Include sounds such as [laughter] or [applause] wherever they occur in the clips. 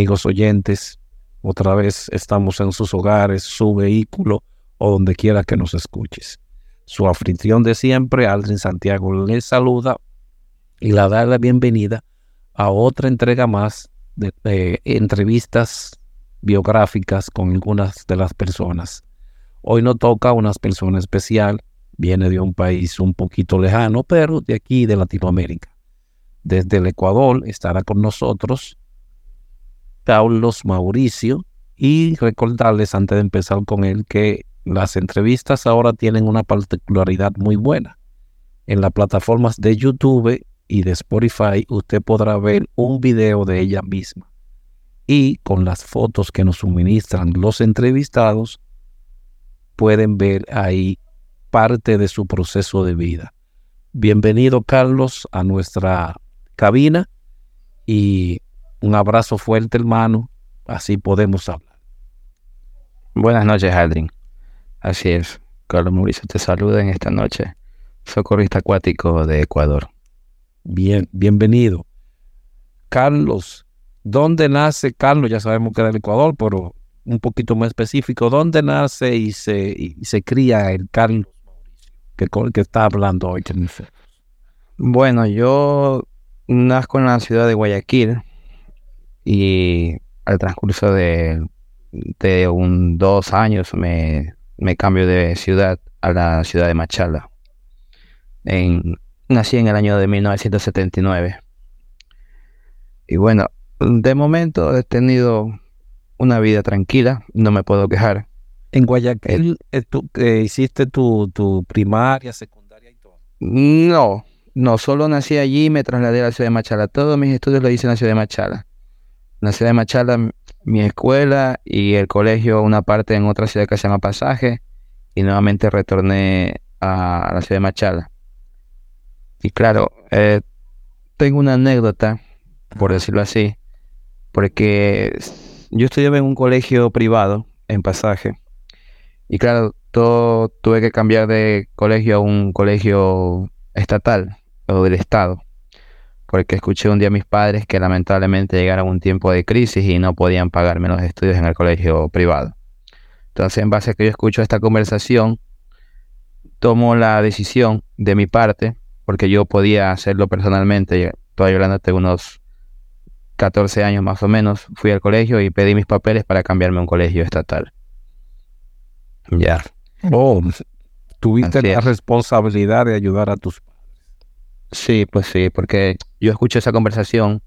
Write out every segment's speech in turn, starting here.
amigos oyentes. Otra vez estamos en sus hogares, su vehículo o donde quiera que nos escuches. Su anfitrión de siempre, Aldrin Santiago, les saluda y la da la bienvenida a otra entrega más de, entrevistas biográficas con algunas de las personas. Hoy nos toca una persona especial, viene de un país un poquito lejano, pero de aquí, de Latinoamérica. Desde el Ecuador estará con nosotros Carlos Mauricio y recordarles antes de empezar con él que las entrevistas ahora tienen una particularidad muy buena. En las plataformas de YouTube y de Spotify usted podrá ver un video de ella misma y con las fotos que nos suministran los entrevistados pueden ver ahí parte de su proceso de vida. Bienvenido Carlos a nuestra cabina y un abrazo fuerte hermano, así podemos hablar. Buenas noches Aldrin. Así es, Carlos Mauricio te saluda en esta noche, socorrista acuático de Ecuador. Bien, bienvenido. Carlos, ¿dónde nace Carlos? Ya sabemos que es del Ecuador, pero un poquito más específico, ¿dónde nace y se, y se cría el Carlos que, que está hablando hoy? Bueno, yo nazco en la ciudad de Guayaquil y al transcurso de, de un dos años me, me cambio de ciudad a la ciudad de Machala. En, nací en el año de 1979. Y bueno, de momento he tenido una vida tranquila, no me puedo quejar. En Guayaquil eh, tú, eh, hiciste tu, tu, primaria, secundaria y todo. No, no, solo nací allí y me trasladé a la ciudad de Machala. Todos mis estudios los hice en la ciudad de Machala. En la ciudad de Machala, mi escuela y el colegio, una parte en otra ciudad que se llama Pasaje, y nuevamente retorné a la ciudad de Machala. Y claro, eh, tengo una anécdota, por decirlo así, porque yo estudiaba en un colegio privado en pasaje. Y claro, todo, tuve que cambiar de colegio a un colegio estatal o del Estado. Porque escuché un día a mis padres que lamentablemente llegaron un tiempo de crisis y no podían pagarme los estudios en el colegio privado. Entonces, en base a que yo escucho esta conversación, tomo la decisión de mi parte, porque yo podía hacerlo personalmente, todavía hablando unos 14 años más o menos, fui al colegio y pedí mis papeles para cambiarme a un colegio estatal. Ya. Oh, tuviste la responsabilidad de ayudar a tus padres. Sí, pues sí, porque yo escucho esa conversación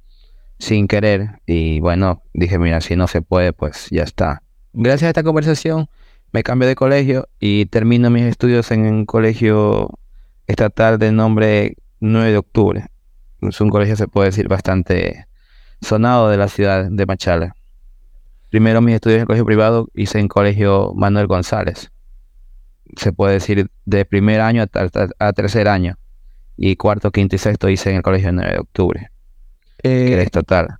sin querer y bueno, dije, mira, si no se puede, pues ya está. Gracias a esta conversación me cambié de colegio y termino mis estudios en un colegio estatal de nombre 9 de octubre. Es un colegio, se puede decir, bastante sonado de la ciudad de Machala. Primero mis estudios en colegio privado hice en colegio Manuel González. Se puede decir de primer año a, tercer año. Y cuarto, quinto y sexto hice en el colegio 9 de octubre. que es total.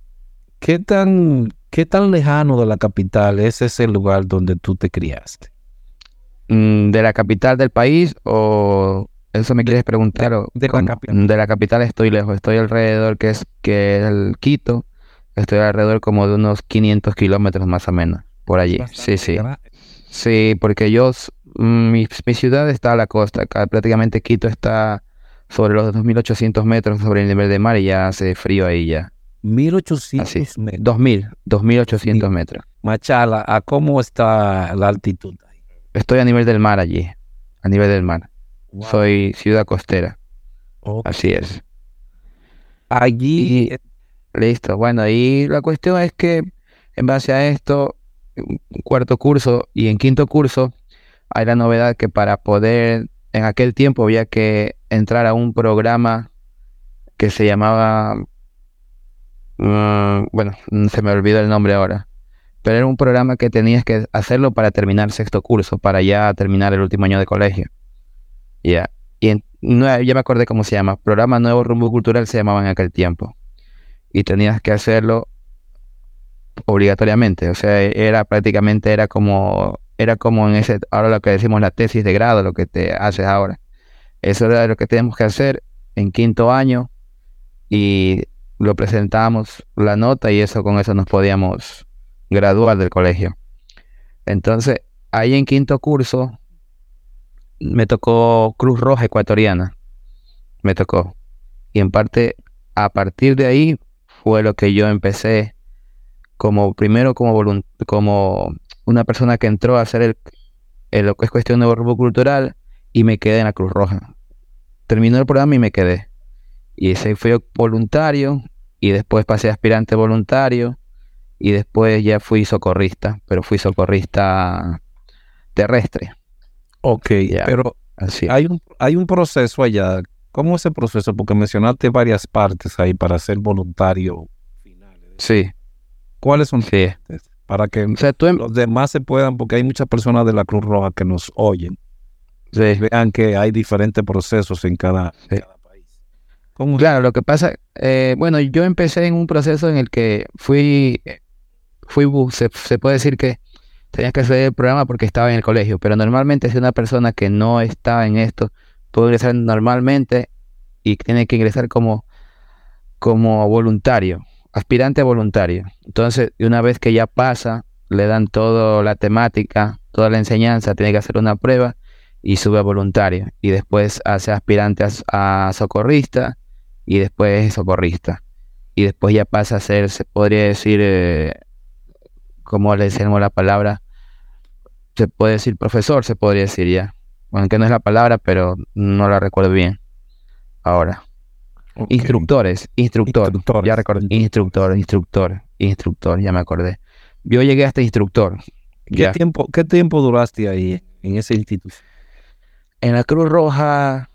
¿qué tan, ¿Qué tan lejano de la capital es ese lugar donde tú te criaste? Mm, ¿De la capital del país o eso me quieres preguntar? De, la capital. de la capital estoy lejos, estoy alrededor que es que es el Quito, Estoy alrededor como de unos 500 kilómetros más o menos, por allí. Sí, sí. Sí, porque yo, mm, mi, ciudad está a la costa, acá prácticamente Quito está sobre los 2.800 metros sobre el nivel de mar y ya hace frío ahí ya. 1.800 metros. 2.000, 2.800 metros. Machala, ¿a cómo está la altitud? Estoy a nivel del mar allí, a nivel del mar. Soy ciudad costera. Así es. Allí Listo, bueno, y la cuestión es que en base a esto, cuarto curso y en quinto curso, hay la novedad que para poder, en aquel tiempo había que entrar a un programa que se llamaba, mm, bueno, se me olvidó el nombre ahora, pero era un programa que tenías que hacerlo para terminar sexto curso, para ya terminar el último año de colegio. Ya, y ya me acordé cómo se llama, Programa Nuevo Rumbo Cultural se llamaba en aquel tiempo y tenías que hacerlo obligatoriamente. O sea, era prácticamente, era como, era como en ese, ahora lo que decimos la tesis de grado, lo que te haces ahora. Eso era lo que tenemos que hacer en quinto año y lo presentamos la nota y eso con eso nos podíamos graduar del colegio. Entonces, ahí en quinto curso me tocó Cruz Roja Ecuatoriana. Me tocó. Y en parte, a partir de ahí fue lo que yo empecé como primero como, como una persona que entró a hacer el, lo que es cuestión de grupo cultural y me quedé en la Cruz Roja. Terminó el programa y me quedé. Y ese fue voluntario y después pasé a aspirante voluntario y después ya fui socorrista, pero fui socorrista terrestre. Ok, pero así. Hay, un, hay un proceso allá. ¿Cómo es ese proceso? Porque mencionaste varias partes ahí para ser voluntario. Sí. ¿Cuáles son? Sí. Para que em los demás se puedan, porque hay muchas personas de la Cruz Roja que nos oyen. Vean que hay diferentes procesos en cada, país. claro, lo que pasa, eh, bueno, yo empecé en un proceso en el que fui, fui se, se puede decir que tenía que hacer el programa porque estaba en el colegio, pero normalmente si una persona que no está en esto puede ingresar normalmente y tiene que ingresar como, como voluntario aspirante voluntario. Entonces, una vez que ya pasa, le dan toda la temática, toda la enseñanza, tiene que hacer una prueba y sube a voluntario. Y después hace aspirante a, socorrista y después socorrista. Y después ya pasa a ser, se podría decir, eh, como le decimos la palabra, se puede decir profesor, se podría decir ya. Bueno, que no es la palabra, pero no la recuerdo bien. Ahora. Instructores, instructor, ya recordé, instructor, instructor, instructor, ya me acordé. Yo llegué hasta instructor. ¿Qué tiempo, qué tiempo duraste ahí en ese instituto? En la Cruz Roja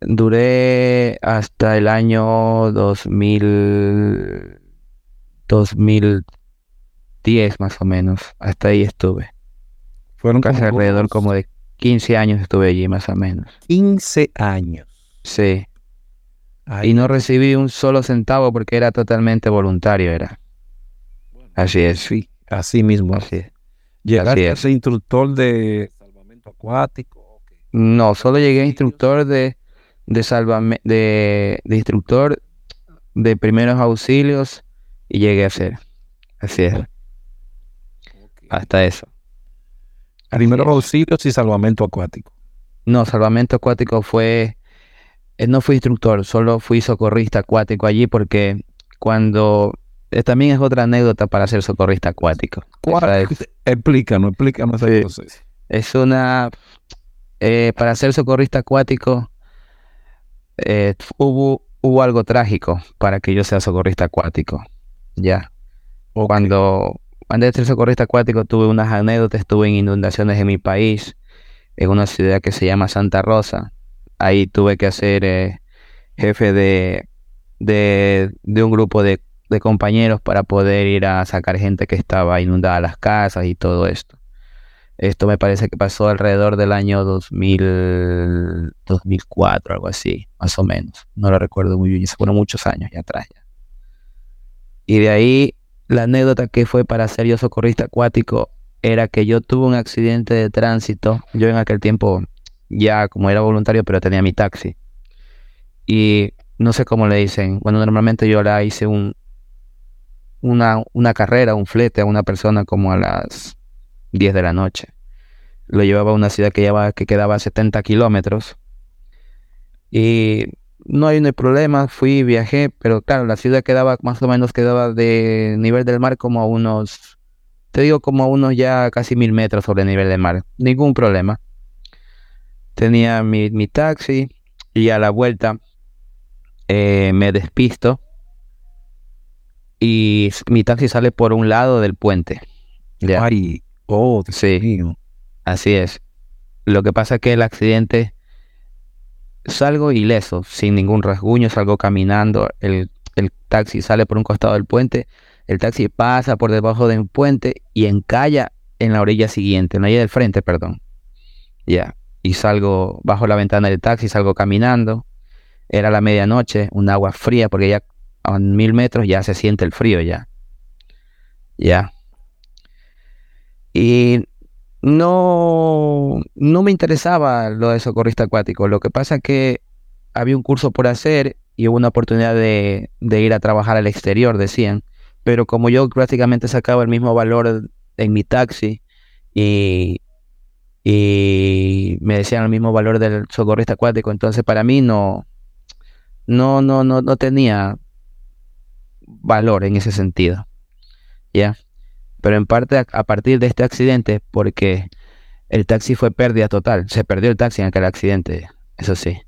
duré hasta el año 2000, 2010 más o menos. Hasta ahí estuve. Fueron casi alrededor como de 15 años estuve allí más o menos. 15 años. Sí y no recibí un solo centavo porque era totalmente voluntario, era. Así es. Sí, así mismo. Así es. ¿Llegaste a ser instructor de salvamento acuático? No, solo llegué a instructor de, de, de, instructor de primeros auxilios y llegué a ser. Así es. Hasta eso. Primeros auxilios y salvamento acuático. No, salvamento acuático fue eh, no fui instructor, solo fui socorrista acuático allí porque cuando... Eh, también es otra anécdota para ser socorrista acuático. Es, explícanos, explícanos Es una... Eh, para ser socorrista acuático hubo, hubo algo trágico para que yo sea socorrista acuático. Ya. Cuando antes de ser socorrista acuático tuve unas anécdotas, estuve en inundaciones en mi país, en una ciudad que se llama Santa Rosa ahí tuve que hacer eh, jefe de, de, un grupo de, compañeros para poder ir a sacar gente que estaba inundada las casas y todo esto. Esto me parece que pasó alrededor del año 2000, 2004, algo así, más o menos. No lo recuerdo muy bien, se fueron muchos años ya atrás. Ya. Y de ahí, la anécdota que fue para ser yo socorrista acuático era que yo tuve un accidente de tránsito. Yo en aquel tiempo ya como era voluntario, pero tenía mi taxi. Y no sé cómo le dicen. Bueno, normalmente yo la hice un, una, una carrera, un flete a una persona como a las 10 de la noche. Lo llevaba a una ciudad que, llevaba, que quedaba a 70 kilómetros. Y no hay, no problema, fui, viajé, pero claro, la ciudad quedaba más o menos, quedaba de nivel del mar como a unos, te digo como a unos ya casi mil metros sobre el nivel del mar. Ningún problema tenía mi, taxi y a la vuelta eh, me despisto y mi taxi sale por un lado del puente. Ay, oh, sí, así es. Lo que pasa es que el accidente salgo ileso, sin ningún rasguño, salgo caminando, el, el taxi sale por un costado del puente, el taxi pasa por debajo del puente y encalla en la orilla siguiente, en la orilla del frente, perdón. Ya y salgo bajo la ventana del taxi, salgo caminando. Era la medianoche, un agua fría, porque ya a mil metros ya se siente el frío ya. Ya. Y no, no me interesaba lo de socorrista acuático. Lo que pasa es que había un curso por hacer y hubo una oportunidad de, de ir a trabajar al exterior, decían. Pero como yo prácticamente sacaba el mismo valor en mi taxi y, y me decían el mismo valor del socorrista acuático, entonces para mí no, no, no, no, no tenía valor en ese sentido. ¿Ya? Pero en parte a, a partir de este accidente, porque el taxi fue pérdida total, se perdió el taxi en aquel accidente, eso sí.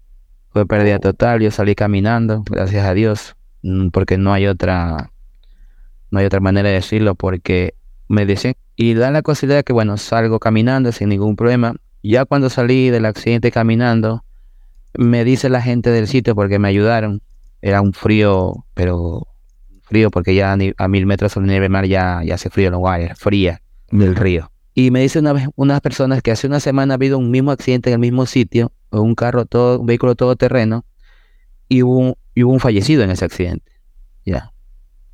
Fue pérdida total, yo salí caminando, gracias a Dios, mm, porque no hay otra no hay otra manera de decirlo porque me dicen y dan la posibilidad que bueno, salgo caminando sin ningún problema. Ya cuando salí del accidente caminando, me dice la gente del sitio porque me ayudaron. Era un frío, pero frío porque ya a mil metros sobre el nivel mar ya, ya hace frío en Guayas, fría del río. Y me dice una vez unas personas que hace una semana ha habido un mismo accidente en el mismo sitio, un carro todo, un vehículo todoterreno, y hubo, y hubo un fallecido en ese accidente. Ya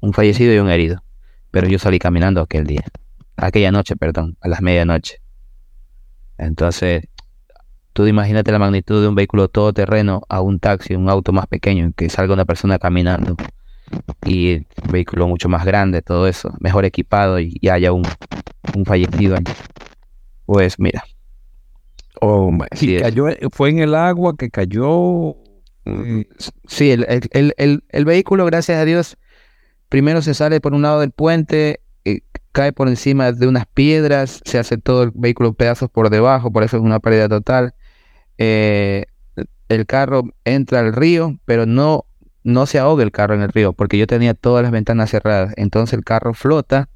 un fallecido y un herido. Pero yo salí caminando aquel día, aquella noche, perdón, a las medianoche. Entonces, tú imagínate la magnitud de un vehículo todoterreno a un taxi, un auto más pequeño, que salga una persona caminando y un vehículo mucho más grande, todo eso, mejor equipado y, haya un, un fallecido Pues mira. Oh, cayó, fue en el agua que cayó. Mm, sí, el, el, el, el, vehículo, gracias a Dios, Primero se sale por un lado del puente, eh, cae por encima de unas piedras, se hace todo el vehículo pedazos por debajo, por eso es una pérdida total. Eh, el carro entra al río, pero no, no se ahoga el carro en el río, porque yo tenía todas las ventanas cerradas. Entonces el carro flota,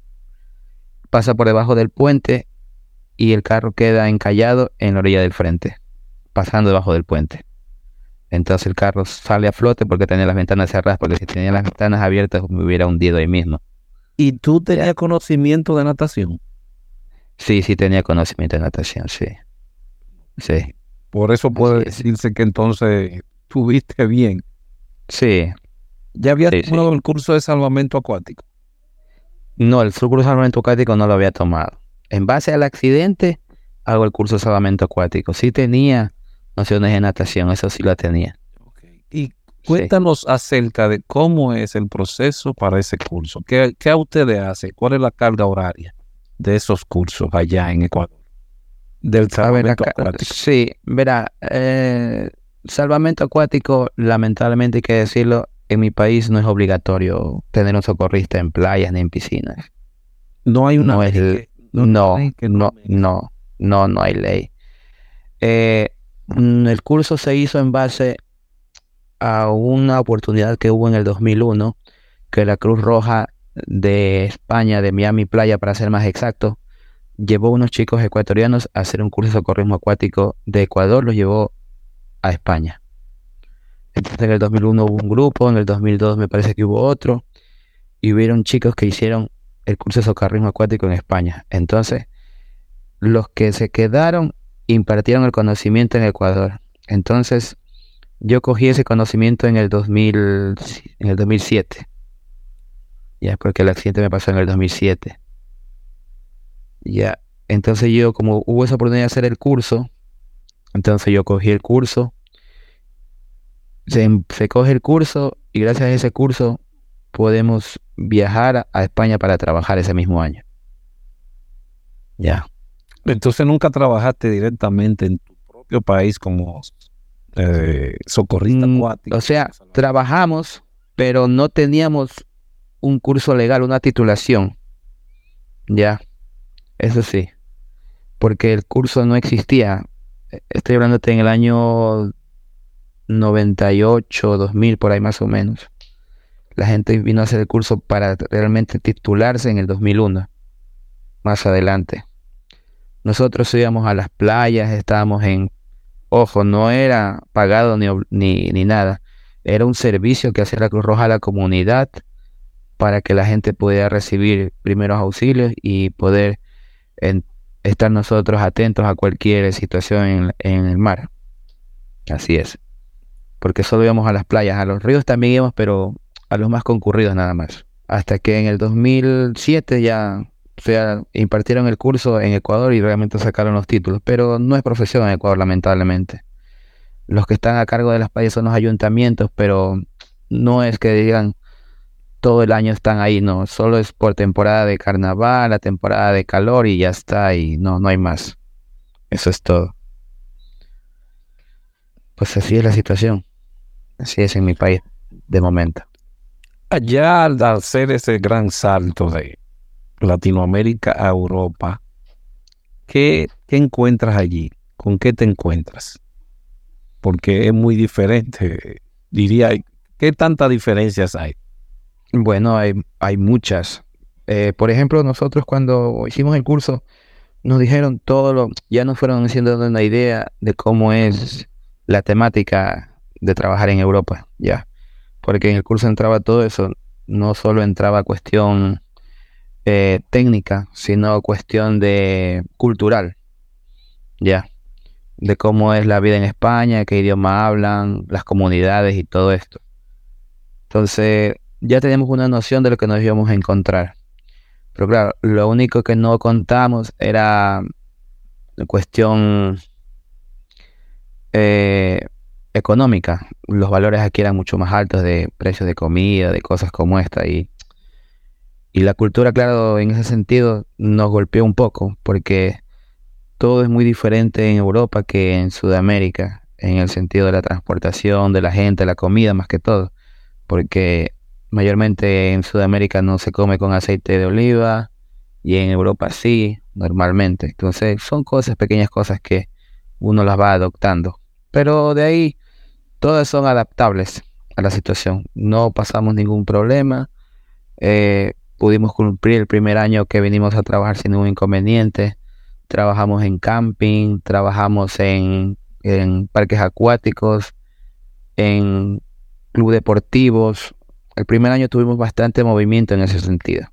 pasa por debajo del puente y el carro queda encallado en la orilla del frente, pasando debajo del puente. Entonces el carro sale a flote porque tenía las ventanas cerradas, porque si tenía las ventanas abiertas me hubiera hundido ahí mismo. ¿Y tú tenías conocimiento de natación? Sí, sí tenía conocimiento de natación, sí. Sí. Por eso puede decirse que entonces tuviste bien. Sí. ¿Ya había tomado el curso de salvamento acuático? No, el curso de salvamento acuático no lo había tomado. En base al accidente, hago el curso de salvamento acuático. Sí tenía nociones de natación, eso sí la tenía. Y cuéntanos acerca de cómo es el proceso para ese curso. ¿Qué, ¿Qué, ustedes hacen? ¿Cuál es la carga horaria de esos cursos allá en Ecuador? Del salvamento acuático. Sí, verá, eh, salvamento acuático, lamentablemente hay que decirlo, en mi país no es obligatorio tener un socorrista en playas ni en piscinas. No hay una no, ley no, no, no, no, no, hay ley. Eh, Mm, el curso se hizo en base a una oportunidad que hubo en el 2001, que la Cruz Roja de España, de Miami Playa para ser más exacto, llevó a unos chicos ecuatorianos a hacer un curso de socorrismo acuático de Ecuador, los llevó a España. Entonces en el 2001 hubo un grupo, en el 2002 me parece que hubo otro, y hubieron chicos que hicieron el curso de socorrismo acuático en España. Entonces, los que se quedaron impartieron el conocimiento en Ecuador. Entonces, yo cogí ese conocimiento en el, 2000, en el 2007. Ya, porque el accidente me pasó en el 2007. Ya, entonces yo, como hubo esa oportunidad de hacer el curso, entonces yo cogí el curso. Se, se coge el curso y gracias a ese curso podemos viajar a España para trabajar ese mismo año. Ya. Entonces nunca trabajaste directamente en tu propio país como eh, socorrista mm, O sea, trabajamos, pero no teníamos un curso legal, una titulación. Ya, eso sí, porque el curso no existía. Estoy hablándote en el año 98, 2000, por ahí más o menos. La gente vino a hacer el curso para realmente titularse en el 2001, más adelante. Nosotros íbamos a las playas, estábamos en, ojo, no era pagado ni, ni, nada, era un servicio que hacía la Cruz Roja a la comunidad para que la gente pudiera recibir primeros auxilios y poder estar nosotros atentos a cualquier situación en, en, el mar. Así es. Porque solo íbamos a las playas, a los ríos también íbamos, pero a los más concurridos nada más. Hasta que en el 2007 ya o sea, impartieron el curso en Ecuador y realmente sacaron los títulos, pero no es profesión en Ecuador, lamentablemente. Los que están a cargo de las playas son los ayuntamientos, pero no es que digan todo el año están ahí, no, solo es por temporada de carnaval, la temporada de calor y ya está, y no, no hay más. Eso es todo. Pues así es la situación. Así es en mi país de momento. Allá al hacer ese gran salto de Latinoamérica a Europa, ¿qué, qué encuentras allí? ¿Con qué te encuentras? Porque es muy diferente. Diría, ¿qué tantas diferencias hay? Bueno, hay, hay muchas. Eh, por ejemplo, nosotros cuando hicimos el curso, nos dijeron todo lo, ya nos fueron haciendo una idea de cómo es la temática de trabajar en Europa, ya. Porque en el curso entraba todo eso, no solo entraba cuestión eh, técnica, sino cuestión de cultural, ya. De cómo es la vida en España, qué idioma hablan, las comunidades y todo esto. Entonces, ya tenemos una noción de lo que nos íbamos a encontrar. Pero claro, lo único que no contamos era la cuestión eh, económica. Los valores aquí eran mucho más altos de precios de comida, de cosas como esta. Y, y la cultura, claro, en ese sentido nos golpeó un poco, porque todo es muy diferente en Europa que en Sudamérica, en el sentido de la transportación, de la gente, la comida más que todo. Porque Mayormente en Sudamérica no se come con aceite de oliva y en Europa sí, normalmente. Entonces son cosas, pequeñas cosas que uno las va adoptando. Pero de ahí todas son adaptables a la situación. No pasamos ningún problema. Eh, pudimos cumplir el primer año que vinimos a trabajar sin ningún inconveniente. Trabajamos en camping, trabajamos en, en parques acuáticos, en club deportivos, el primer año tuvimos bastante movimiento en ese sentido.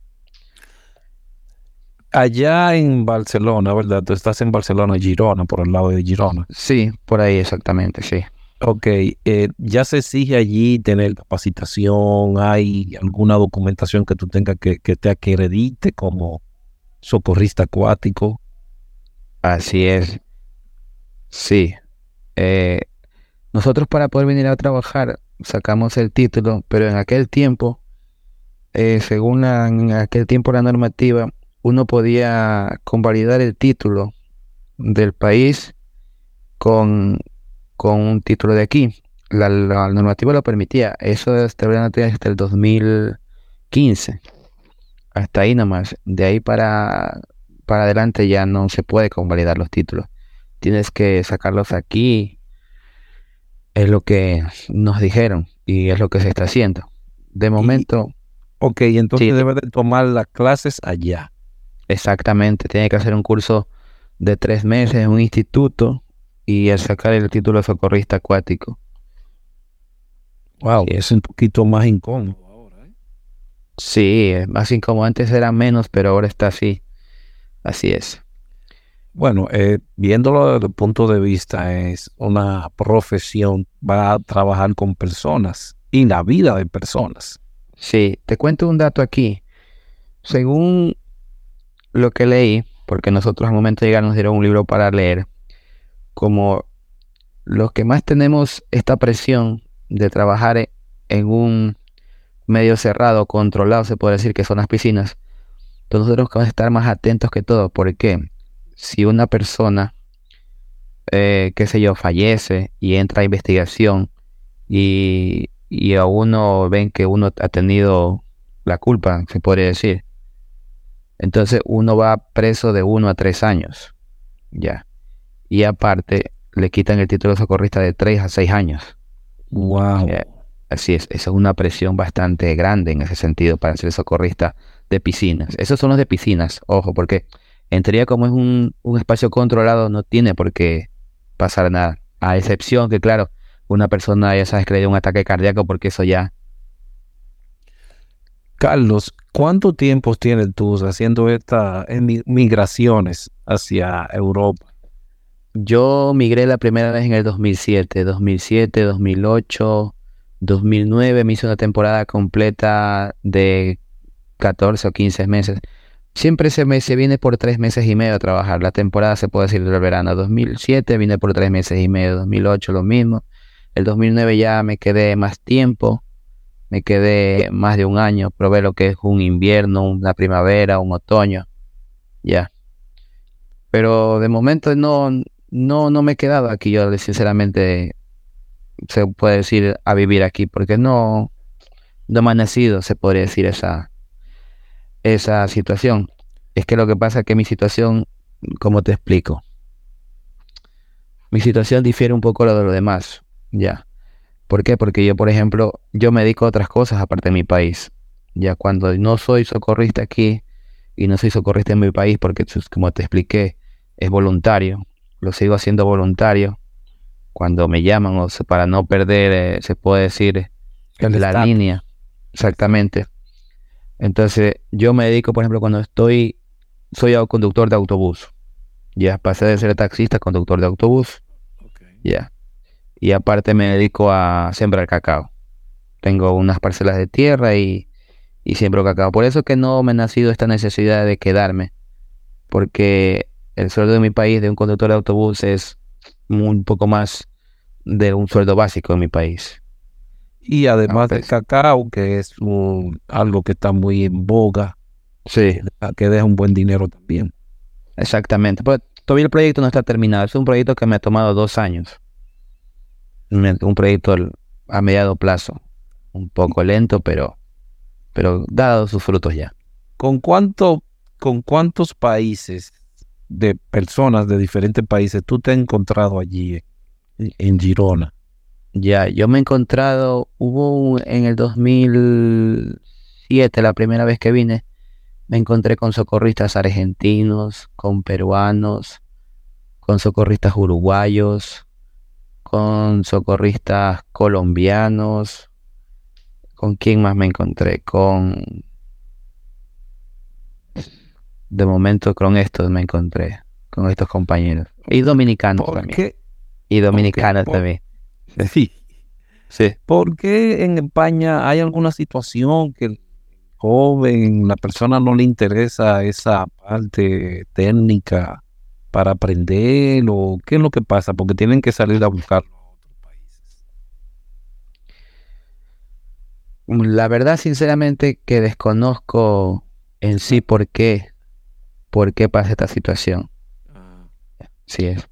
Allá en Barcelona, ¿verdad? Tú estás en Barcelona, Girona, por el lado de Girona. Sí, por ahí exactamente, sí. Ok, eh, ¿ya se exige allí tener capacitación? ¿Hay alguna documentación que tú tengas que, te acredite como socorrista acuático? Así es. Sí. Eh, nosotros para poder venir a trabajar sacamos el título, pero en aquel tiempo, eh, según en aquel tiempo la normativa, uno podía convalidar el título del país con, con un título de aquí. La, normativa lo permitía. Eso hasta el 2015. Hasta ahí nomás. De ahí para, para adelante ya no se puede convalidar los títulos. Tienes que sacarlos aquí es lo que nos dijeron y es lo que se está haciendo. De momento... ok, entonces debe de tomar las clases allá. Exactamente, tiene que hacer un curso de tres meses en un instituto y sacar el título de socorrista acuático. Wow, es un poquito más incómodo ahora. ¿eh? Sí, más incómodo. Antes era menos, pero ahora está así. Así es. Bueno, eh, viéndolo desde el punto de vista, es una profesión, va a trabajar con personas y la vida de personas. Sí, te cuento un dato aquí. Según lo que leí, porque nosotros al momento de llegar nos dieron un libro para leer, como los que más tenemos esta presión de trabajar en un medio cerrado, controlado, se puede decir que son las piscinas, entonces tenemos que estar más atentos que todo. ¿Por qué? Si una persona, eh, qué sé yo, fallece y entra a investigación y, y a uno ven que uno ha tenido la culpa, se podría decir. Entonces uno va preso de uno a tres años. Ya. Y aparte le quitan el título de socorrista de tres a seis años. Wow. así es, esa es una presión bastante grande en ese sentido para ser socorrista de piscinas. Esos son los de piscinas, ojo, porque en teoría, como es un, espacio controlado, no tiene por qué pasar nada. A excepción que, claro, una persona ya sabes que le dio un ataque cardíaco porque eso ya. Carlos, ¿cuánto tiempo tienes tú haciendo estas migraciones hacia Europa? Yo migré la primera vez en el 2007, 2007, 2008, 2009 me hice una temporada completa de 14 o 15 meses. Siempre se, me, se viene por tres meses y medio a trabajar. La temporada se puede decir del verano. 2007 vine por tres meses y medio. 2008 lo mismo. El 2009 ya me quedé más tiempo. me quedé más de un año, probé lo que es un invierno, una primavera, un otoño, ya. Pero de momento no, no, no me he quedado aquí, yo sinceramente se puede decir a vivir aquí, porque no, no me ha nacido, se podría decir, esa, esa situación. Es que lo que pasa es que mi situación, como te explico, mi situación difiere un poco de lo demás, ya. ¿Por qué? Porque yo, por ejemplo, yo me dedico a otras cosas aparte de mi país. Ya cuando no soy socorrista aquí y no soy socorrista en mi país, porque como te expliqué, es voluntario, lo sigo haciendo voluntario. Cuando me llaman, o para no perder, eh, se puede decir, la línea. Exactamente. Entonces, yo me dedico, por ejemplo, cuando estoy, soy conductor de autobús. Ya pasé de ser taxista a conductor de autobús. Ya. Y aparte me dedico a sembrar cacao. Tengo unas parcelas de tierra y, y siembro cacao. Por eso que no me ha nacido esta necesidad de quedarme. Porque el sueldo de mi país de un conductor de autobús es un poco más de un sueldo básico en mi país. Y además del cacao, que es algo que está muy en boga, sí. que deja un buen dinero también. Exactamente. Pues todavía el proyecto no está terminado. Es un proyecto que me ha tomado dos años. Un proyecto a mediado plazo. Un poco lento, pero, pero dado sus frutos ya. ¿Con, cuánto, ¿Con cuántos países de personas de diferentes países tú te has encontrado allí en Girona? Ya, yo me he encontrado, hubo en el 2007, la primera vez que vine, me encontré con socorristas argentinos, con peruanos, con socorristas uruguayos, con socorristas colombianos. ¿Con quién más me encontré? Con... De momento con estos me encontré, con estos compañeros. Y dominicanos también. Y dominicanos también. Sí. Sí. ¿Por qué en España hay alguna situación que el joven, la persona no le interesa esa parte técnica para aprender o qué es lo que pasa? Porque tienen que salir a buscarlo a otros países. La verdad, sinceramente, que desconozco en sí por qué, por qué pasa esta situación. Ah. Sí es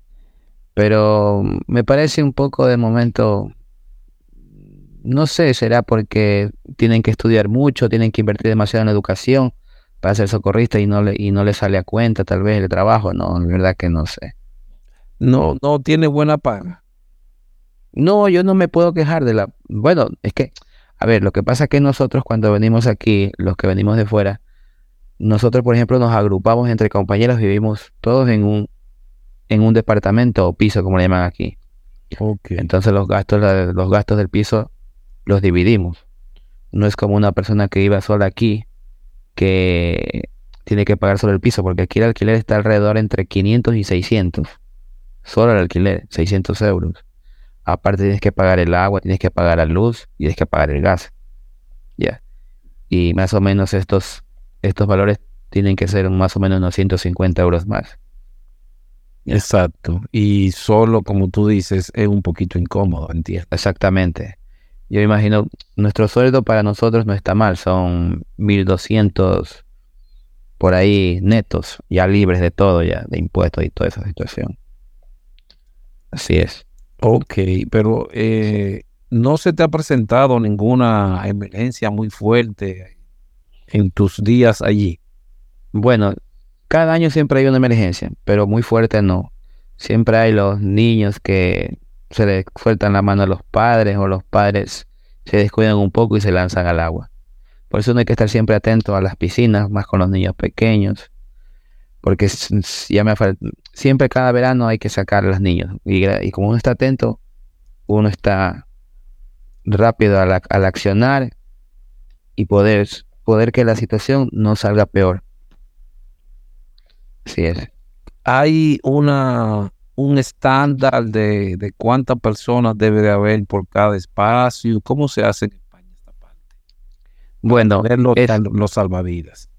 pero me parece un poco de momento, no sé, será porque tienen que estudiar mucho, tienen que invertir demasiado en educación para ser socorrista y no le, y no le sale a cuenta tal vez el trabajo, no, la verdad que no sé. No, no tiene buena paga. No, yo no me puedo quejar de la, bueno, es que, a ver, lo que pasa es que nosotros cuando venimos aquí, los que venimos de fuera, nosotros, por ejemplo, nos agrupamos entre compañeros, vivimos todos en un, en un departamento o piso, como le llaman aquí. Entonces los gastos, los gastos del piso los dividimos. No es como una persona que iba sola aquí que tiene que pagar solo el piso, porque aquí el alquiler está alrededor entre 500 y 600. Solo el alquiler, 600 euros. Aparte tienes que pagar el agua, tienes que pagar la luz y tienes que pagar el gas. Ya. Y más o menos estos, estos valores tienen que ser más o menos unos 150 euros más. Exacto. Y solo, como tú dices, es un poquito incómodo, entiendo. Exactamente. Yo imagino, nuestro sueldo para nosotros no está mal, son 1200 por ahí netos, ya libres de todo, ya de impuestos y toda esa situación. Así es. Ok, pero eh, ¿no se te ha presentado ninguna emergencia muy fuerte en tus días allí? Bueno, cada año siempre hay una emergencia, pero muy fuerte no. Siempre hay los niños que se les sueltan la mano a los padres o los padres se descuidan un poco y se lanzan al agua. Por eso no hay que estar siempre atento a las piscinas, más con los niños pequeños. Porque ya me siempre cada verano hay que sacar a los niños. Y, como uno está atento, uno está rápido al, accionar y poder, poder que la situación no salga peor. Sí es. Hay una un estándar de, de cuántas personas debe de haber por cada espacio. ¿Cómo se hace en España esta parte? Bueno, los, los salvavidas.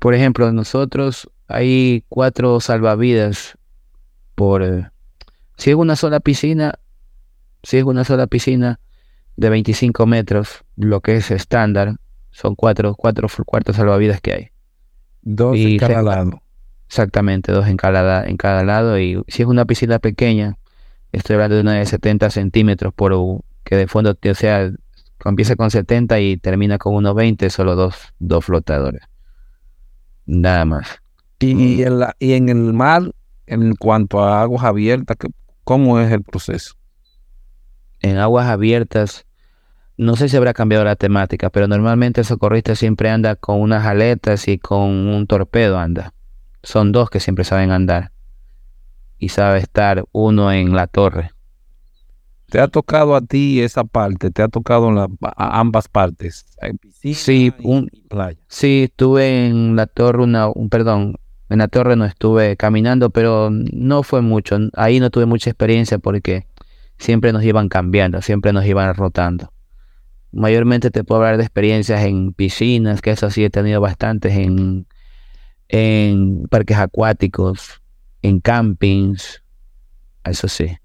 Por ejemplo, nosotros hay cuatro salvavidas por... Eh, si es una sola piscina, si es una sola piscina, de 25 metros, lo que es estándar, son cuatro, cuatro cuartos salvavidas que hay. Dos en cada lado. Exactamente, dos en cada, en cada lado. Y si es una piscina pequeña, estoy hablando de una de 70 centímetros por que de fondo, o sea, empieza con 70 y termina con unos 20, solo dos, dos flotadores. Nada más. Y, en la, y en el mar, en cuanto a aguas abiertas, ¿cómo es el proceso? En aguas abiertas, no sé si habrá cambiado la temática, pero normalmente el socorrista siempre anda con unas aletas y con un torpedo anda. Son dos que siempre saben andar. Y sabe estar uno en la torre. ¿Te ha tocado a ti esa parte? ¿Te ha tocado en ambas partes? sí, un, playa. sí, estuve en la torre, una, un, perdón, en la torre no estuve caminando, pero no fue mucho. Ahí no tuve mucha experiencia porque siempre nos iban cambiando, siempre nos iban rotando. Mayormente te puedo hablar de experiencias en piscinas, que eso sí he tenido bastantes, en, en parques acuáticos, en campings, eso sí.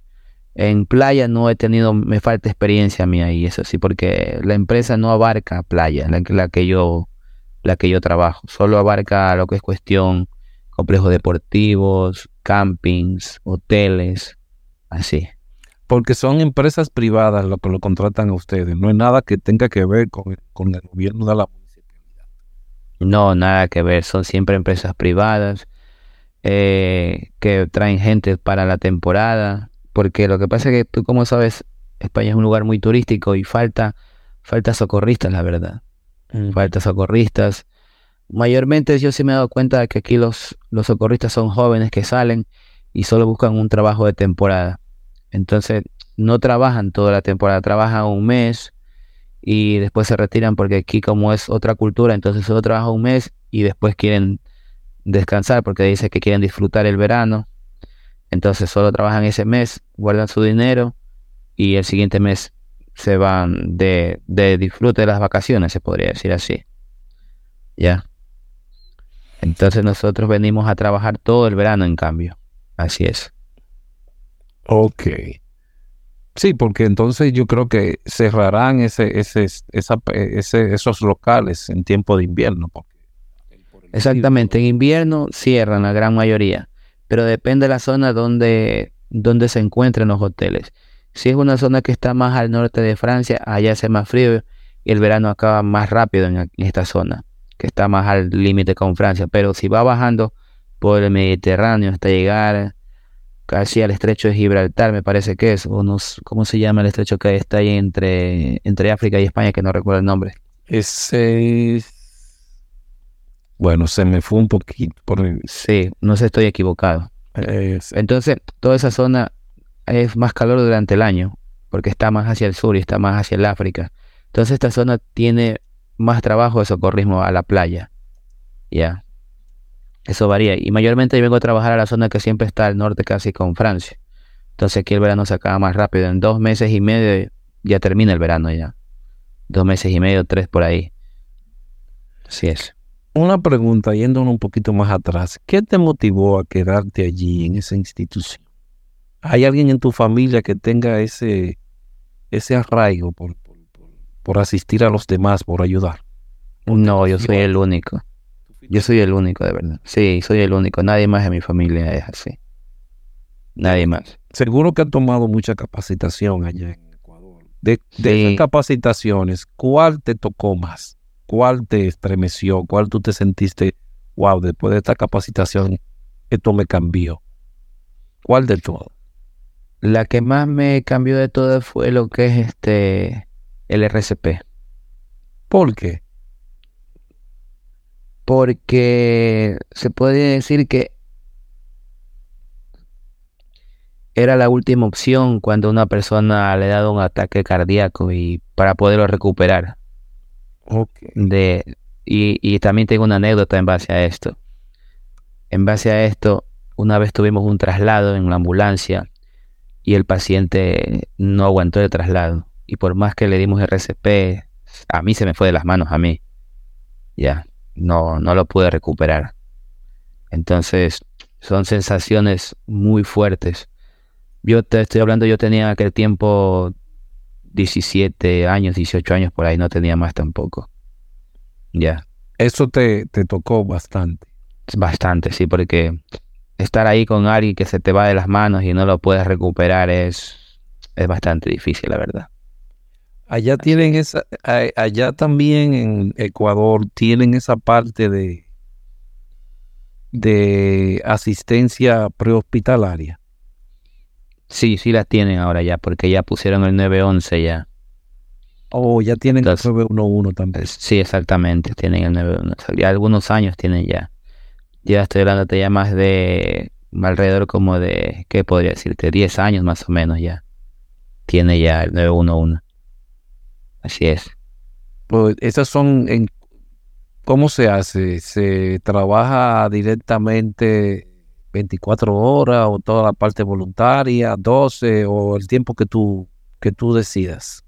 En playa no he tenido, me falta experiencia a mí ahí, eso sí, porque la empresa no abarca playa, la, la, que yo, la que yo trabajo, solo abarca lo que es cuestión complejos deportivos, campings, hoteles, así. Porque son empresas privadas lo que lo contratan a ustedes, no es nada que tenga que ver con con el gobierno de la. No, nada que ver, son siempre empresas privadas eh, que traen gente para la temporada, porque lo que pasa es que tú como sabes, España es un lugar muy turístico y falta, falta socorristas, la verdad. Falta socorristas mayormente yo sí me he dado cuenta de que aquí los, los socorristas son jóvenes que salen y solo buscan un trabajo de temporada. Entonces no trabajan toda la temporada, trabajan un mes y después se retiran porque aquí como es otra cultura, entonces solo trabajan un mes y después quieren descansar porque dice que quieren disfrutar el verano. Entonces solo trabajan ese mes, guardan su dinero y el siguiente mes se van de, de disfrute de las vacaciones, se podría decir así. Ya. Entonces nosotros venimos a trabajar todo el verano en cambio. Así es. Ok. Sí, porque entonces yo creo que cerrarán ese, ese, esa, ese, esos locales en tiempo de invierno. Exactamente, en invierno cierran la gran mayoría, pero depende de la zona donde, donde se encuentren los hoteles. Si es una zona que está más al norte de Francia, allá hace más frío y el verano acaba más rápido en esta zona que está más al límite con Francia, pero si va bajando por el Mediterráneo hasta llegar casi al estrecho de Gibraltar, me parece que es, o ¿cómo se llama el estrecho que está ahí entre, entre África y España, que no recuerdo el nombre? Ese... Bueno, se me fue un poquito. Por Sí, no sé, estoy equivocado. Entonces, toda esa zona es más calor durante el año, porque está más hacia el sur y está más hacia el África. Entonces, esta zona tiene más trabajo de socorrismo a la playa. Ya. Eso varía. Y mayormente yo vengo a trabajar a la zona que siempre está al norte, casi con Francia. Entonces aquí el verano se acaba más rápido. En dos meses y medio ya termina el verano ya. Dos meses y medio, tres por ahí. Así es. Una pregunta, yendo un poquito más atrás. ¿Qué te motivó a quedarte allí en esa institución? ¿Hay alguien en tu familia que tenga ese, ese arraigo por, por asistir a los demás, por ayudar. No, yo soy el único. Yo soy el único, de verdad. Sí, soy el único. Nadie más en mi familia es así. Nadie más. Seguro que han tomado mucha capacitación allá en Ecuador. De, esas capacitaciones, ¿cuál te tocó más? ¿Cuál te estremeció? ¿Cuál tú te sentiste, wow, después de esta capacitación, esto me cambió? ¿Cuál de todo? La que más me cambió de todo fue lo que es este el RCP. ¿Por qué? Porque se puede decir que era la última opción cuando una persona le ha dado un ataque cardíaco y para poderlo recuperar. De, y, y también tengo una anécdota en base a esto. En base a esto, una vez tuvimos un traslado en la ambulancia y el paciente no aguantó el traslado y por más que le dimos RCP, a mí se me fue de las manos, a mí. Ya, no, no lo pude recuperar. Entonces, son sensaciones muy fuertes. Yo te estoy hablando, yo tenía aquel tiempo 17 años, 18 años por ahí, no tenía más tampoco. Ya. Eso te, te tocó bastante. Bastante, sí, porque estar ahí con alguien que se te va de las manos y no lo puedes recuperar es, es bastante difícil, la verdad. Allá tienen esa, allá también en Ecuador tienen esa parte de, de asistencia prehospitalaria. Sí, sí la tienen ahora ya, porque ya pusieron el 911 ya. Oh, ya tienen el 911 también. Sí, exactamente, tienen el 911. Ya algunos años tienen ya. Ya estoy hablando ya más de alrededor como de, ¿qué podría decirte? 10 años más o menos ya. Tiene ya el 911. Así es. Pues esas son, en, ¿cómo se hace? ¿Se trabaja directamente 24 horas o toda la parte voluntaria, 12 o el tiempo que tú, que tú decidas?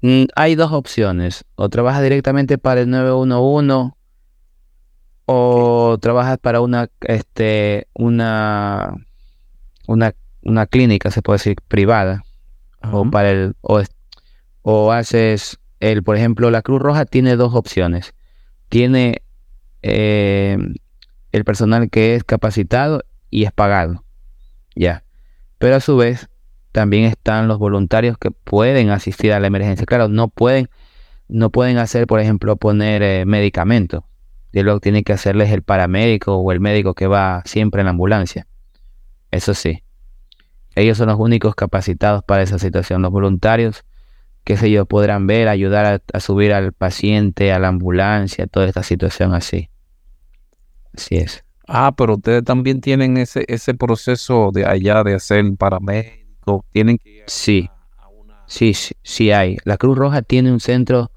Mm, hay dos opciones. O trabajas directamente para el 911 o trabajas para una, este, una, una, una clínica, se puede decir, privada. O para el, o, o haces el, por ejemplo, la Cruz Roja tiene dos opciones. Tiene eh, el personal que es capacitado y es pagado. Ya. Pero a su vez, también están los voluntarios que pueden asistir a la emergencia. Claro, no pueden, no pueden hacer, por ejemplo, poner eh, medicamentos. Y que tiene que hacerles el paramédico o el médico que va siempre en la ambulancia. Eso sí. Ellos son los únicos capacitados para esa situación. Los voluntarios qué sé yo, podrán ver, ayudar a, subir al paciente, a la ambulancia, toda esta situación así. Así es. Ah, pero ustedes también tienen ese, ese proceso de allá de hacer paramédico, tienen que sí. sí, sí, sí hay. La Cruz Roja tiene un centro,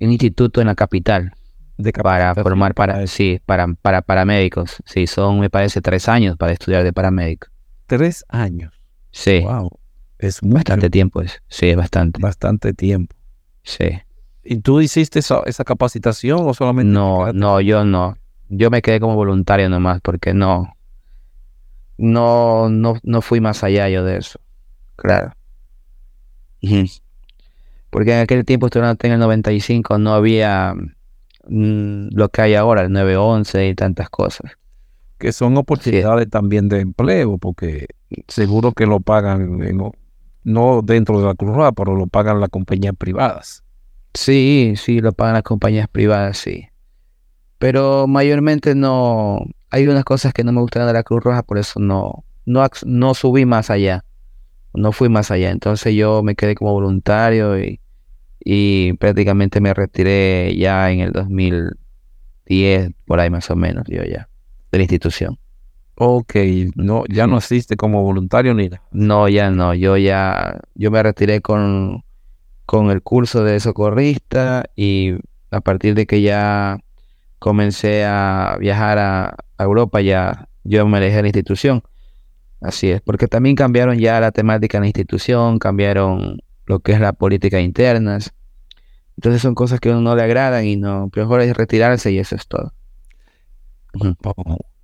un instituto en la capital de para formar para, sí, para, para paramédicos. Sí, son, me parece, tres años para estudiar de paramédico. Tres años. Sí. Wow. Es bastante tiempo, es. sí, es bastante. Bastante tiempo. Sí. ¿Y tú hiciste esa, capacitación o solamente? No, no, yo no. Yo me quedé como voluntario nomás porque no, no, no, no fui más allá yo de eso. Claro. Porque en aquel tiempo, estudiando en el 95, no había mm, lo que hay ahora, el 911 y tantas cosas. Que son oportunidades también de empleo, porque seguro que lo pagan en, no dentro de la Cruz Roja, pero lo pagan las compañías privadas. Sí, sí, lo pagan las compañías privadas, sí. Pero mayormente no, hay unas cosas que no me gustan de la Cruz Roja, por eso no, no, no subí más allá, no fui más allá. Entonces yo me quedé como voluntario y, y prácticamente me retiré ya en el 2010, por ahí más o menos, yo ya, de la institución. Ok, no, ya no asiste como voluntario ni nada. No, ya no, yo ya, yo me retiré con, con el curso de socorrista y a partir de que ya comencé a viajar a, Europa, ya yo me alejé de la institución. Así es, porque también cambiaron ya la temática en la institución, cambiaron lo que es la política internas. Entonces son cosas que a uno no le agradan y no, mejor es retirarse y eso es todo.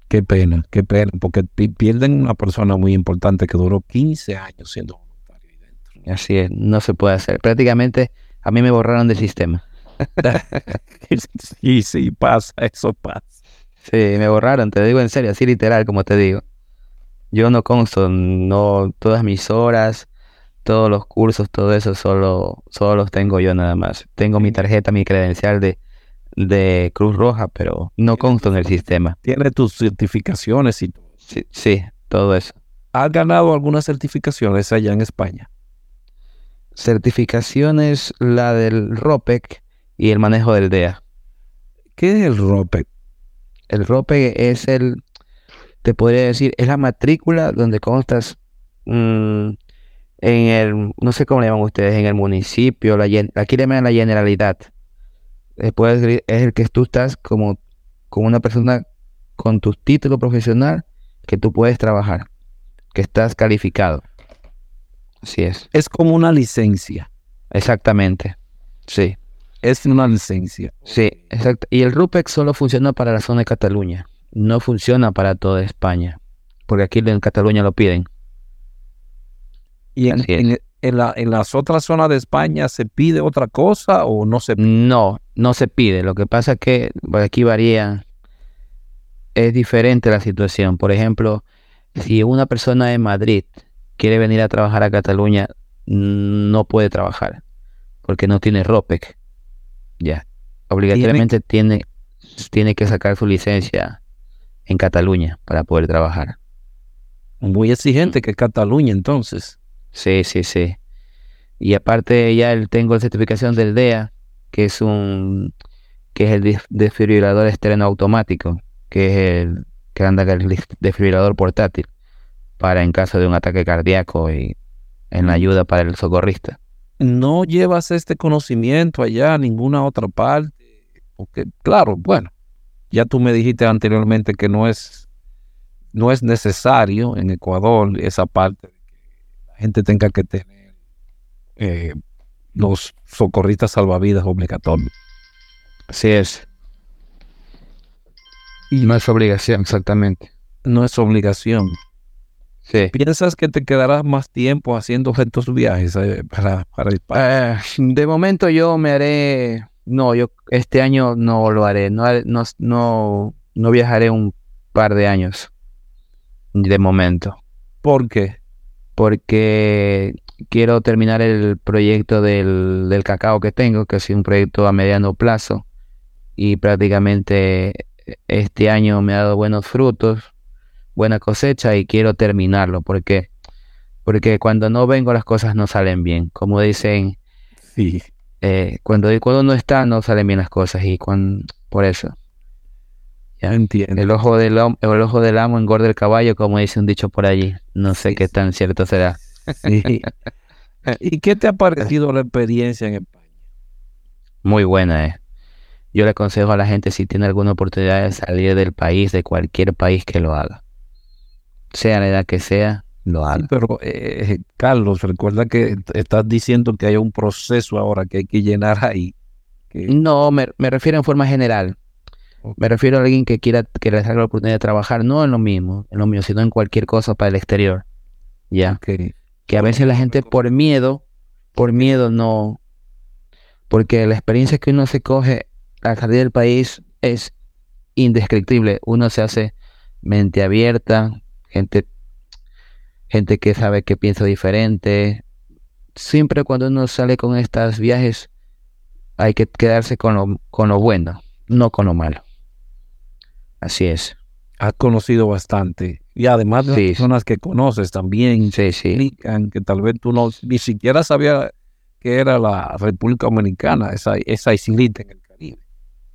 Qué pena, qué pena, porque pierden una persona muy importante que duró 15 años siendo voluntario dentro. Así es, no se puede hacer. Prácticamente a mí me borraron del sistema. [laughs] sí, sí, pasa, eso pasa. Sí, me borraron, te digo en serio, así literal, como te digo. Yo no consto, no, todas mis horas, todos los cursos, todo eso, solo, solo los tengo yo nada más. Tengo mi tarjeta, mi credencial de de Cruz Roja, pero no consta en el sistema. Tiene tus certificaciones y sí, sí, todo eso. ¿Has ganado algunas certificaciones allá en España? Certificaciones, la del ROPEC y el manejo del DEA. ¿Qué es el ROPEC? El ROPEC es el, te podría decir, es la matrícula donde constas mm, en el, no sé cómo le llaman ustedes, en el municipio, la, aquí le llaman la generalidad Después es el que tú estás como, como una persona con tu título profesional que tú puedes trabajar, que estás calificado. Así es. Es como una licencia. Exactamente. Sí. Es una licencia. Sí, exacto. Y el RUPEX solo funciona para la zona de Cataluña. No funciona para toda España. Porque aquí en Cataluña lo piden. Y en, en, la, en las otras zonas de España se pide otra cosa o no se pide? No, no se pide. Lo que pasa es que pues, aquí varía, es diferente la situación. Por ejemplo, si una persona de Madrid quiere venir a trabajar a Cataluña, no puede trabajar porque no tiene ROPEC. Ya. Obligatoriamente tiene, tiene que sacar su licencia en Cataluña para poder trabajar. Muy exigente que Cataluña entonces. Sí, sí, sí. Y aparte ya tengo la certificación del DEA, que es un que es el desfibrilador externo automático, que es el que anda el desfibrilador portátil para en caso de un ataque cardíaco y en la ayuda para el socorrista. No llevas este conocimiento allá a ninguna otra parte, porque claro, bueno, ya tú me dijiste anteriormente que no es no es necesario en Ecuador esa parte gente tenga que tener eh, los socorristas salvavidas obligatorios. Así es. Y no es obligación, exactamente. No es obligación. ¿Piensas que te quedarás más tiempo haciendo estos viajes eh, para, para eh, de momento yo me haré, no, yo este año no lo haré, no, no, no, no viajaré un par de años, de momento. ¿Por qué? Porque quiero terminar el proyecto del, del cacao que tengo, que es un proyecto a mediano plazo, y prácticamente este año me ha dado buenos frutos buena cosecha y quiero terminarlo porque porque cuando no vengo las cosas no salen bien. Como dicen sí. eh, cuando cuando no está no salen bien las cosas y cuando, por eso ya entiendo. El ojo del el ojo del amo engorda el caballo como dice un dicho por allí. No sé qué tan cierto será. [laughs] Y qué te ha parecido la experiencia en España muy buena eh. Yo le aconsejo a la gente si tiene alguna oportunidad de salir del país de cualquier país que lo haga. Sea la edad que sea, lo haga. pero, eh, Carlos, recuerda que estás diciendo que hay un proceso ahora que hay que llenar ahí. No, me, refiero en forma general. Me refiero a alguien que quiera que le salga la oportunidad de trabajar, no en lo mismo, en lo mismo, sino en cualquier cosa para el exterior. Ya. Que a veces la gente por miedo, por miedo no. Porque la experiencia que uno se coge al salir del país es indescriptible. Uno se hace mente abierta, gente, gente que sabe que piensa diferente. Siempre cuando uno sale con estos viajes hay que quedarse con lo, con lo bueno, no con lo malo. Así es. Has conocido bastante. Y además de las personas que conoces también sí, sí. que tal vez tú no ni siquiera sabías que era la República Dominicana, esa, esa islita en el Caribe.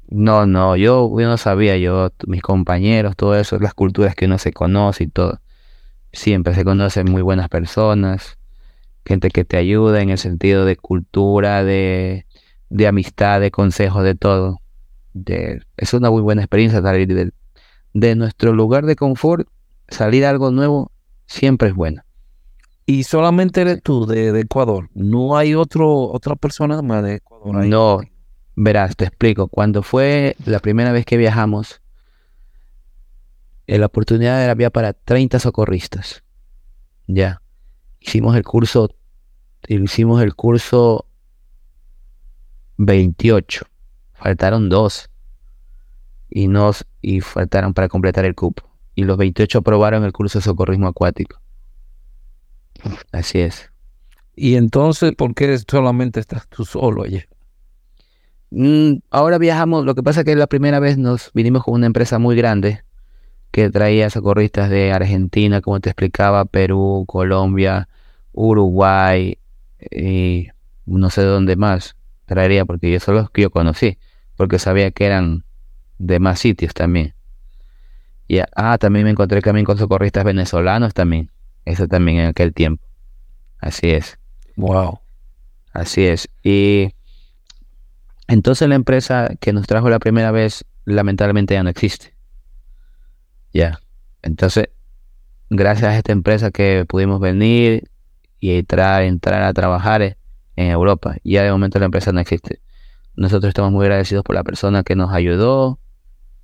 No, no, yo, no sabía, yo, mis compañeros, todo eso, las culturas que uno se conoce y todo. Siempre se conocen muy buenas personas, gente que te ayuda en el sentido de cultura, de, de amistad, de consejo, de todo. De, es una muy buena experiencia salir de nuestro lugar de confort, salir a algo nuevo, siempre es bueno. Y solamente eres tú de, Ecuador, no hay otro, otra persona más de Ecuador. No, Verás, te explico. Cuando fue la primera vez que viajamos, eh, la oportunidad era había para 30 socorristas. Ya. Hicimos el curso, hicimos el curso 28. Faltaron dos. Y nos, y faltaron para completar el cupo. Y los 28 aprobaron el curso de socorrismo acuático. Así es. Y entonces, ¿por qué solamente estás tú solo allí? Mm, ahora viajamos, lo que pasa es que la primera vez nos vinimos con una empresa muy grande que traía socorristas de Argentina, como te explicaba, Perú, Colombia, Uruguay y no sé de dónde más traería, porque yo son los que yo conocí, porque sabía que eran de más sitios también. Y ah, también me encontré también con socorristas venezolanos también, eso también en aquel tiempo. Así es. Wow. Así es. Y entonces la empresa que nos trajo la primera vez, lamentablemente ya no existe. Ya. Entonces, gracias a esta empresa que pudimos venir y entrar, entrar a trabajar en Europa. Ya de momento la empresa no existe. Nosotros estamos muy agradecidos por la persona que nos ayudó,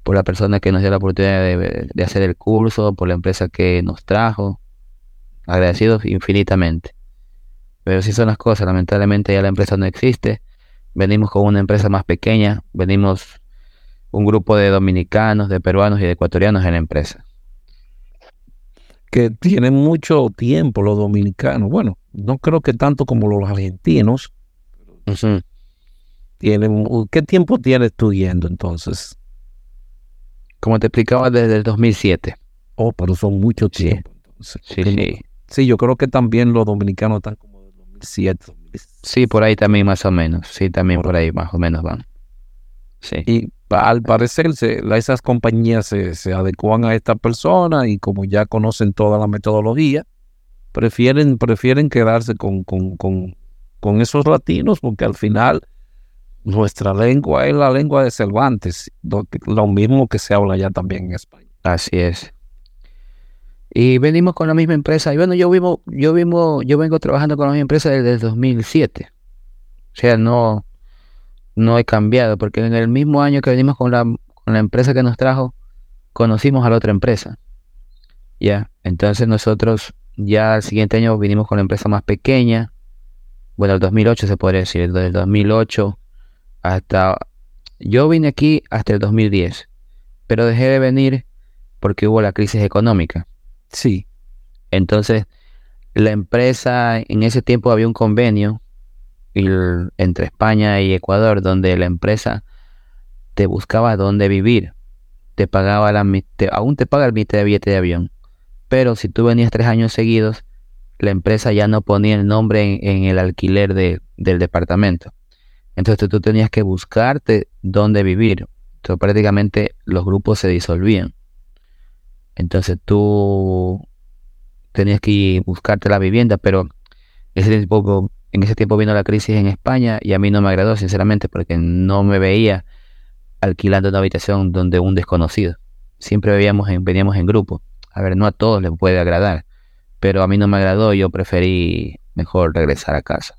por la persona que nos dio la oportunidad de, de hacer el curso, por la empresa que nos trajo. Agradecidos infinitamente. Pero sí son las cosas, lamentablemente ya la empresa no existe. Venimos con una empresa más pequeña, venimos un grupo de dominicanos, de peruanos y de ecuatorianos en la empresa. Que tienen mucho tiempo los dominicanos. Bueno, no creo que tanto como los argentinos. tienen, ¿Qué tiempo tienes tú yendo entonces? Como te explicaba, desde el 2007. Oh, pero son mucho tiempo. Sí, sí. sí, yo creo que también los dominicanos están como del 2007. Sí, por ahí también más o menos. Sí, también por, ahí más o menos van. Sí. Y al parecer esas compañías se, se, adecuan a esta persona y como ya conocen toda la metodología, prefieren, prefieren quedarse con, con, con, con esos latinos porque al final nuestra lengua es la lengua de Cervantes, lo mismo que se habla ya también en España. Así es. Y venimos con la misma empresa. Y bueno, yo vivo, yo vivo, yo vengo trabajando con la misma empresa desde el 2007. O sea, no, no he cambiado, porque en el mismo año que venimos con la, con la empresa que nos trajo, conocimos a la otra empresa. Ya, entonces nosotros ya al siguiente año vinimos con la empresa más pequeña. Bueno, el 2008 se podría decir, desde el 2008 hasta... Yo vine aquí hasta el 2010, pero dejé de venir porque hubo la crisis económica. Sí. Entonces, la empresa, en ese tiempo había un convenio entre España y Ecuador donde la empresa te buscaba dónde vivir. Te pagaba la aún te paga el de billete de avión. Pero si tú venías tres años seguidos, la empresa ya no ponía el nombre en, el alquiler del departamento. Entonces tú tenías que buscarte dónde vivir. Entonces prácticamente los grupos se disolvían. Entonces tú tenías que buscarte la vivienda, pero ese tiempo, en ese tiempo vino la crisis en España y a mí no me agradó, sinceramente, porque no me veía alquilando una habitación donde un desconocido. Siempre veíamos en, veníamos en grupo. A ver, no a todos les puede agradar, pero a mí no me agradó y yo preferí mejor regresar a casa.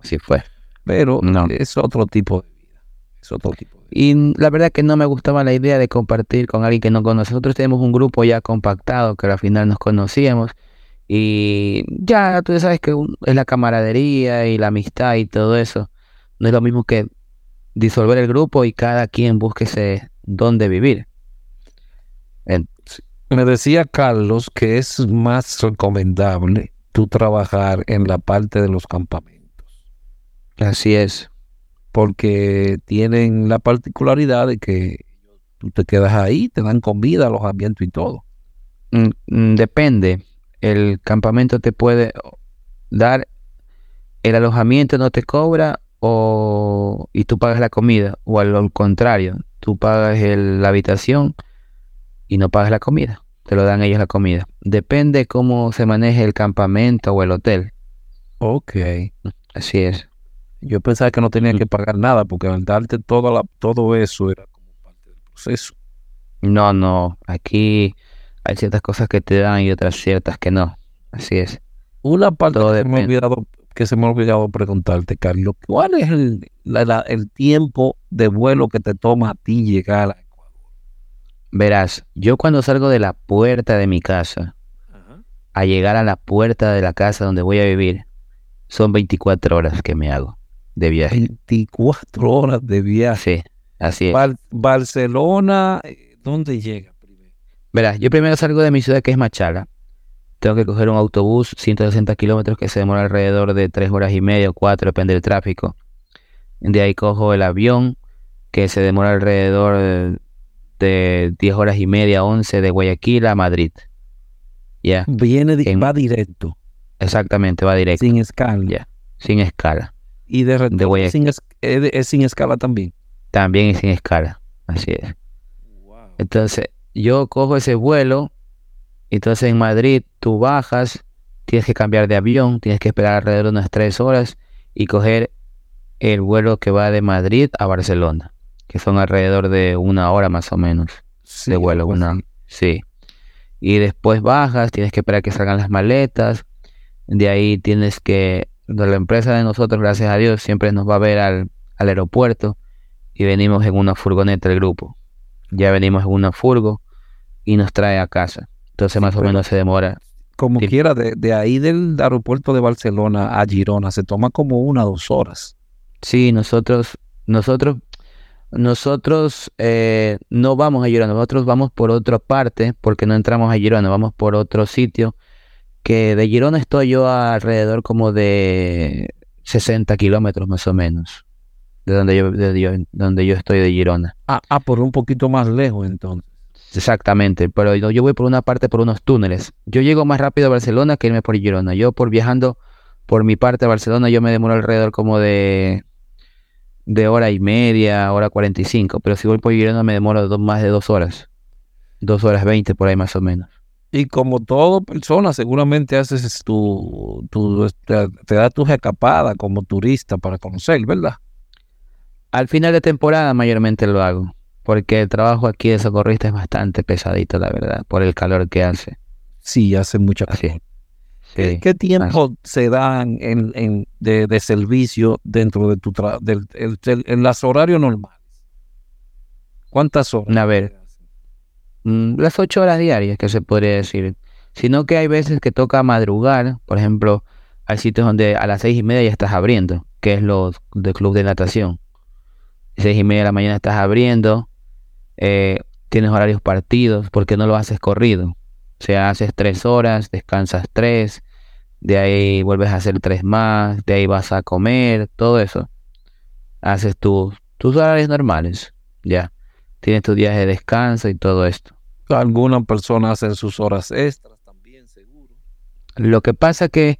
Así fue. Pero no. es otro tipo de vida. Es otro tipo y la verdad que no me gustaba la idea de compartir con alguien que no conoce. Nosotros tenemos un grupo ya compactado que al final nos conocíamos. Y ya tú sabes que es la camaradería y la amistad y todo eso. No es lo mismo que disolver el grupo y cada quien búsquese dónde vivir. Me decía Carlos que es más recomendable tú trabajar en la parte de los campamentos. Así es porque tienen la particularidad de que tú te quedas ahí, te dan comida, alojamiento y todo. Mm, mm, depende. El campamento te puede dar el alojamiento no te cobra o y tú pagas la comida o al, contrario, tú pagas la habitación y no pagas la comida. Te lo dan ellos la comida. Depende cómo se maneje el campamento o el hotel. Ok. Así es. Yo pensaba que no tenía que pagar nada porque al darte todo, la, todo eso era como parte del proceso. No, no. Aquí hay ciertas cosas que te dan y otras ciertas que no. Así es. Una parte que, se me ha olvidado, que se me ha olvidado preguntarte, Carlos, ¿cuál es el, el tiempo de vuelo que te toma a ti llegar a Ecuador? Verás, yo cuando salgo de la puerta de mi casa a llegar a la puerta de la casa donde voy a vivir, son 24 horas que me hago de viaje. 24 horas de viaje. Sí, así es. Barcelona, eh, ¿dónde llega primero? Verás, yo primero salgo de mi ciudad que es Machala. Tengo que coger un autobús 160 kilómetros que se demora alrededor de 3 horas y media o 4, depende del tráfico. De ahí cojo el avión que se demora alrededor de 10 horas y media, 11 de Guayaquil a Madrid. Ya. Viene, va directo. Exactamente, va directo. Sin escala. Ya, sin escala. Y de, retorno es, sin escala también. También es sin escala, así es. Entonces, yo cojo ese vuelo, entonces en Madrid tú bajas, tienes que cambiar de avión, tienes que esperar alrededor de unas tres horas y coger el vuelo que va de Madrid a Barcelona, que son alrededor de una hora más o menos de vuelo. Una, sí. Y después bajas, tienes que esperar que salgan las maletas, de ahí tienes que de la empresa de nosotros, gracias a Dios, siempre nos va a ver al, aeropuerto y venimos en una furgoneta del grupo. Ya venimos en una furgo y nos trae a casa. Entonces más o menos se demora. como Sí. quiera, de, de ahí del aeropuerto de Barcelona a Girona se toma como una o dos horas. Sí, nosotros, nosotros, nosotros eh, no vamos a Girona, nosotros vamos por otra parte, porque no entramos a Girona, vamos por otro sitio, que de Girona estoy yo alrededor como de 60 kilómetros más o menos, de donde yo, de yo- donde yo estoy de Girona. Ah, ah, por un poquito más lejos entonces. Exactamente, pero yo yo voy por una parte por unos túneles. Yo llego más rápido a Barcelona que irme por Girona. Yo por viajando por mi parte a Barcelona yo me demoro alrededor como de de hora y media, hora 45, pero si voy por Girona me demoro más de dos horas. Dos horas veinte por ahí más o menos. Y como toda persona, seguramente haces tu, tu te, te da tus escapadas como turista para conocer, ¿verdad? Al final de temporada mayormente lo hago, porque el trabajo aquí de socorrista es bastante pesadito, la verdad, por el calor que hace. Sí, hace mucha calor. ¿Qué, Sí. qué tiempo se dan en, en- de, de servicio dentro de tu trabajo, en las horarios normales? ¿Cuántas horas? A ver, las ocho horas diarias que se podría decir. Sino que hay veces que toca madrugar, por ejemplo, hay sitios donde a las seis y media ya estás abriendo, que es los del club de natación. Seis y media de la mañana estás abriendo, eh, tienes horarios partidos, porque no lo haces corrido. O sea, haces tres horas, descansas tres, de ahí vuelves a hacer tres más, de ahí vas a comer, todo eso. Haces tus, tus horarios normales, ya. Tienes tus días de descanso y todo esto. Algunas personas hacen sus horas extras también, seguro. Lo que pasa que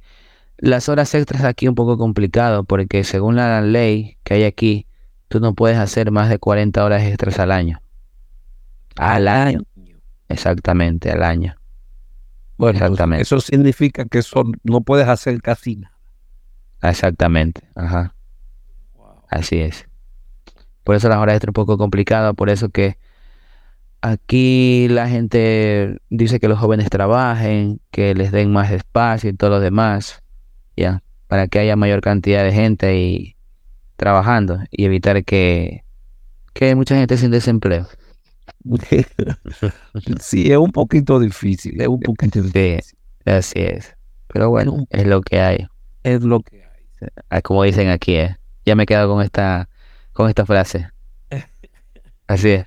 las horas extras aquí es un poco complicado porque según la ley que hay aquí, tú no puedes hacer más de 40 horas extras al año. Al año. Exactamente, al año. Bueno, pues, Exactamente. eso significa que eso no puedes hacer casi nada. Exactamente. Ajá. Así es. Por eso las horas extras un poco complicado, por eso que aquí la gente dice que los jóvenes trabajen, que les den más espacio y todo lo demás, ya, para que haya mayor cantidad de gente y trabajando y evitar que, que mucha gente sin desempleo. [laughs] sí, es un poquito difícil, es un poquito Sí. difícil. Así es. Pero bueno, es lo que hay. Es lo que hay. Ah, Como dicen aquí, ¿eh? Ya me he quedado con esta, con esta frase. [laughs] Así es.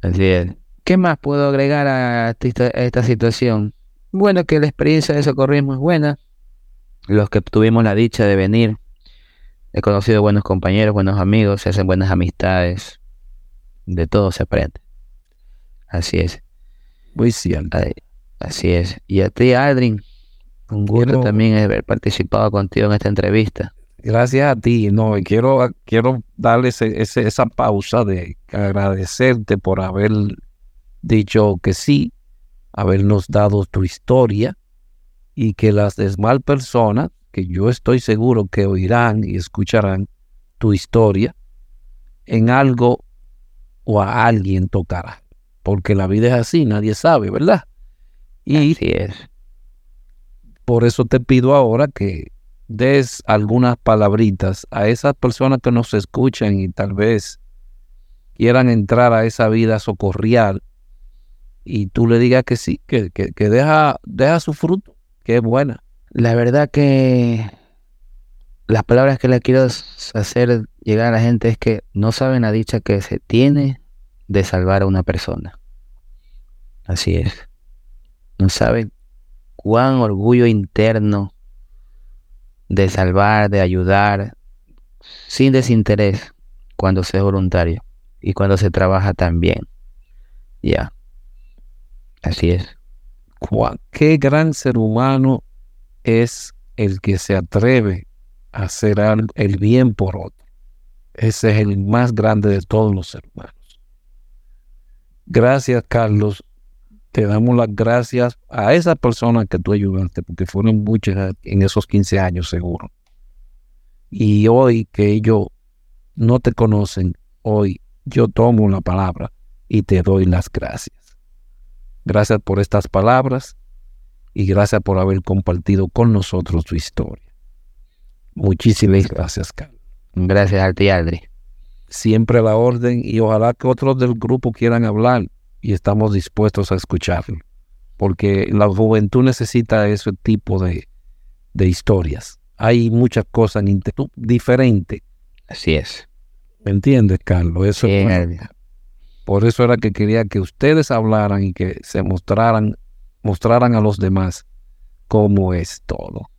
Así es. ¿Qué más puedo agregar a esta, a esta situación? Bueno, que la experiencia de socorrismo es buena. Los que tuvimos la dicha de venir, he conocido buenos compañeros, buenos amigos, se hacen buenas amistades. De todo se aprende. Así es. Muy cierto. Así es. Y a ti, Aldrin, un gusto Quiero- también haber participado contigo en esta entrevista. Gracias a ti, no, quiero, quiero darle ese- ese- esa pausa de agradecerte por haber dicho que sí, habernos dado tu historia y que las demás personas, que yo estoy seguro que oirán y escucharán tu historia, en algo o a alguien tocará, porque la vida es así, nadie sabe, ¿verdad? Y Así es. por eso te pido ahora que des algunas palabritas a esas personas que nos escuchan y tal vez quieran entrar a esa vida socorrial y tú le digas que sí, que, que, que deja, deja su fruto, que es buena. La verdad que las palabras que le quiero hacer llegar a la gente es que no saben la dicha que se tiene de salvar a una persona. Así es. No saben cuán orgullo interno de salvar, de ayudar, sin desinterés, cuando se es voluntario y cuando se trabaja tan bien. Ya. Así es. Qué gran ser humano es el que se atreve a hacer el bien por otro. Ese es el más grande de todos los seres humanos. Gracias, Carlos. Te damos las gracias a esas personas que tú ayudaste, porque fueron muchas en esos 15 años seguro. Y hoy que ellos no te conocen, hoy yo tomo la palabra y te doy las gracias. Gracias por estas palabras y gracias por haber compartido con nosotros tu historia. Muchísimas gracias, Carlos. Gracias a ti, Aldri. Siempre a la orden y ojalá que otros del grupo quieran hablar y estamos dispuestos a escucharlo. porque la juventud necesita ese tipo de, de historias. Hay muchas cosas en internet diferentes. Así es. ¿Me entiendes, Carlos? Eso Sí, es. Por eso era que quería que ustedes hablaran y que se mostraran, mostraran a los demás cómo es todo.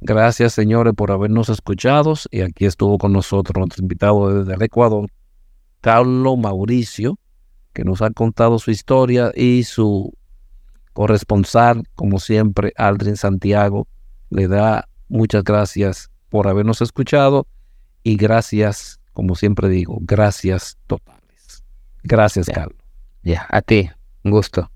Gracias, señores, por habernos escuchado. Y aquí estuvo con nosotros nuestro invitado desde el Ecuador, Carlos Mauricio, que nos ha contado su historia y su corresponsal, como siempre, Aldrin Santiago. Le da muchas gracias por habernos escuchado y gracias, como siempre digo, gracias totales. Gracias. Carlos. Ya, a ti. Un gusto.